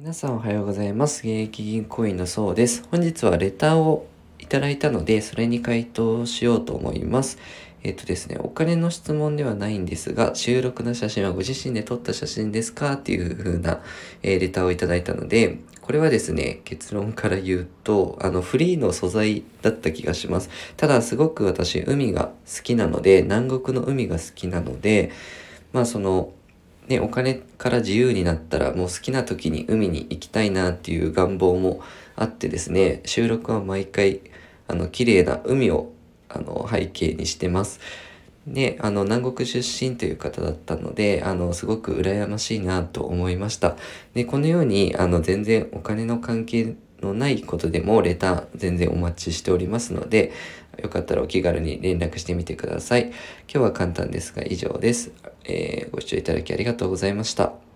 皆さんおはようございます。現役銀行員のそうです。本日はレターをいただいたので、それに回答しようと思います。えっとですね、お金の質問ではないんですが、収録の写真はご自身で撮った写真ですかっていう風な、えーレターをいただいたので、これはですね、結論から言うと、あの、フリーの素材だった気がします。ただ、すごく私、海が好きなので、南国の海が好きなので、まあ、その、ね、お金から自由になったらもう好きな時に海に行きたいなっていう願望もあってですね、収録は毎回、あの、綺麗な海を、あの、背景にしてます。で、あの、南国出身という方だったので、あの、すごく羨ましいなと思いました。で、このように、あの、全然お金の関係のないことでもレター全然お待ちしておりますので、よかったらお気軽に連絡してみてください。今日は簡単ですが以上です。えーご視聴いただきありがとうございました。